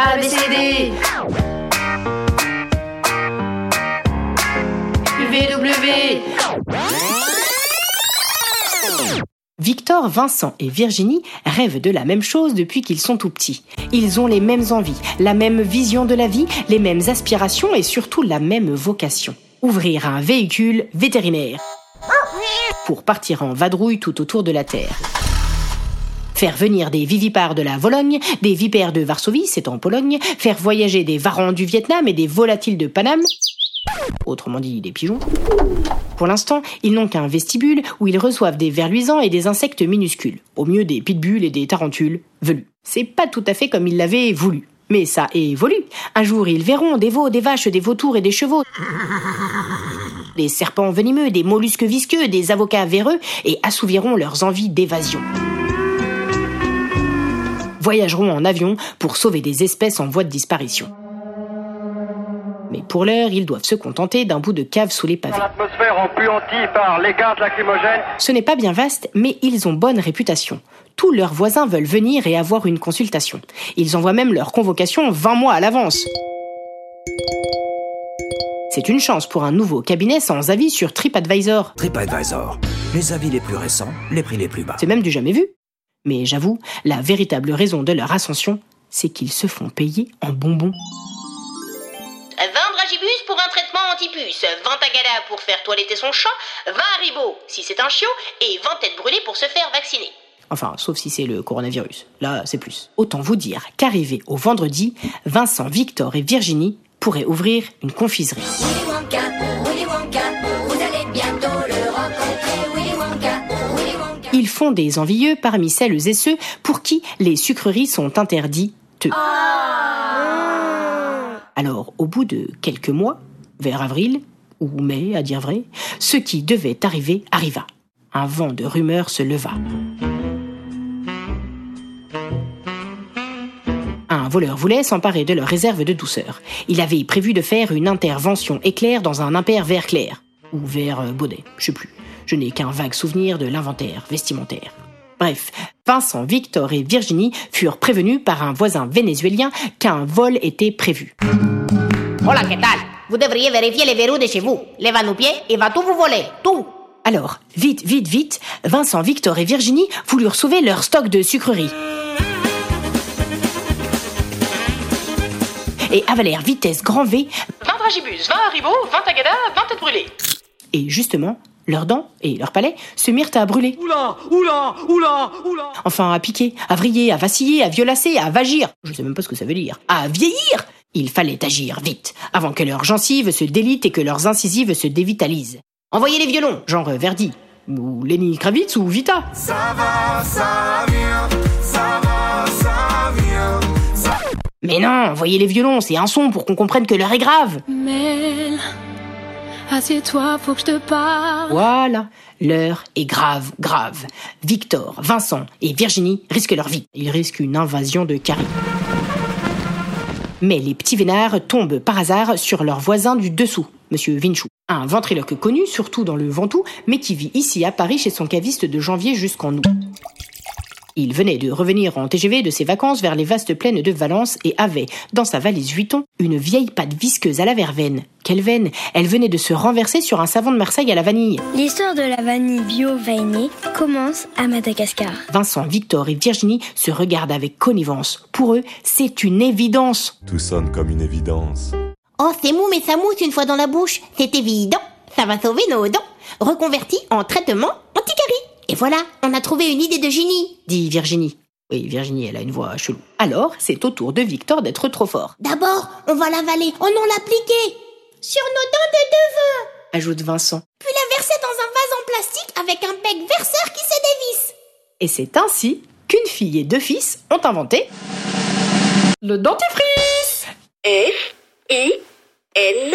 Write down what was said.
ABCD UVW Victor, Vincent et Virginie rêvent de la même chose depuis qu'ils sont tout petits. Ils ont les mêmes envies, la même vision de la vie, les mêmes aspirations et surtout la même vocation. Ouvrir un véhicule vétérinaire pour partir en vadrouille tout autour de la Terre. Faire venir des vivipares de la Vologne, des vipères de Varsovie, c'est en Pologne, faire voyager des varans du Vietnam et des volatiles de Paname, autrement dit des pigeons. Pour l'instant, ils n'ont qu'un vestibule où ils reçoivent des vers luisants et des insectes minuscules, au mieux des pitbulls et des tarentules velus. C'est pas tout à fait comme ils l'avaient voulu. Mais ça évolue. Un jour, ils verront des veaux, des vaches, des vautours et des chevaux. Des serpents venimeux, des mollusques visqueux, des avocats véreux et assouviront leurs envies d'évasion voyageront en avion pour sauver des espèces en voie de disparition. Mais pour l'heure, ils doivent se contenter d'un bout de cave sous les pavés. L'atmosphère empuantie par les gaz lacrymogènes. Ce n'est pas bien vaste, mais ils ont bonne réputation. Tous leurs voisins veulent venir et avoir une consultation. Ils envoient même leur convocation 20 mois à l'avance. C'est une chance pour un nouveau cabinet sans avis sur TripAdvisor. TripAdvisor, les avis les plus récents, les prix les plus bas. C'est même du jamais vu. Mais j'avoue, la véritable raison de leur ascension, c'est qu'ils se font payer en bonbons. 20 dragibus pour un traitement anti-puce, 20 tagada pour faire toiletter son chat, 20 haribots si c'est un chiot, et 20 têtes brûlées pour se faire vacciner. Enfin, sauf si c'est le coronavirus. Là, c'est plus. Autant vous dire qu'arrivé au vendredi, Vincent, Victor et Virginie pourraient ouvrir une confiserie. Font des envieux parmi celles et ceux pour qui les sucreries sont interdites. Alors, au bout de quelques mois, vers avril, ou mai à dire vrai, ce qui devait arriver arriva. Un vent de rumeurs se leva. Un voleur voulait s'emparer de leur réserve de douceur. Il avait prévu de faire une intervention éclair dans un impair vert clair. Ou vert euh, baudet, je sais plus. Je n'ai qu'un vague souvenir de l'inventaire vestimentaire. Bref, Vincent, Victor et Virginie furent prévenus par un voisin vénézuélien qu'un vol était prévu. Hola, ¿qué tal? Vous devriez vérifier les verrous de chez vous. Les va-nous-pieds, il va tout vous voler. Tout. Alors, vite, vite, vite, Vincent, Victor et Virginie voulurent sauver leur stock de sucreries. Et avalèrent vitesse grand V, 20 dragibus, 20 haribots, 20 tagada, 20 têtes brûlées. et justement, leurs dents et leurs palais se mirent à brûler. Oula, oula, oula, oula. Enfin, à piquer, à vriller, à vaciller, à violacer, à vagir. Je sais même pas ce que ça veut dire. À vieillir Il fallait agir vite, avant que leurs gencives se délitent et que leurs incisives se dévitalisent. Envoyez les violons, genre Verdi, ou Lenny Kravitz ou Vita. Mais non, envoyez les violons, c'est un son pour qu'on comprenne que l'heure est grave. Mel, assieds-toi, faut que je te parle. Voilà, l'heure est grave, grave. Victor, Vincent et Virginie risquent leur vie. Ils risquent une invasion de caries. Mais les petits vénards tombent par hasard sur leur voisin du dessous, Monsieur Vinchou. Un ventriloque connu, surtout dans le Ventoux, mais qui vit ici à Paris chez son caviste de janvier jusqu'en août. Il venait de revenir en TGV de ses vacances vers les vastes plaines de Valence et avait, dans sa valise Vuitton, une vieille pâte visqueuse à la verveine. Quelle veine Elle venait de se renverser sur un savon de Marseille à la vanille. L'histoire de la vanille bio-veinée commence à Madagascar. Vincent, Victor et Virginie se regardent avec connivence. Pour eux, c'est une évidence. Tout sonne comme une évidence. Oh, c'est mou, mais ça mousse une fois dans la bouche. C'est évident. Ça va sauver nos dents. Reconverti en traitement anti-carie. Et voilà, on a trouvé une idée de génie. dit Virginie. Oui, Virginie, elle a une voix chelou. Alors, c'est au tour de Victor d'être trop fort. D'abord, on va l'avaler. Oh non, l'appliquer. Sur nos dents de devant. ajoute Vincent. Puis la verser dans un vase en plastique avec un bec verseur qui se dévisse. Et c'est ainsi qu'une fille et deux fils ont inventé le dentifrice. F I N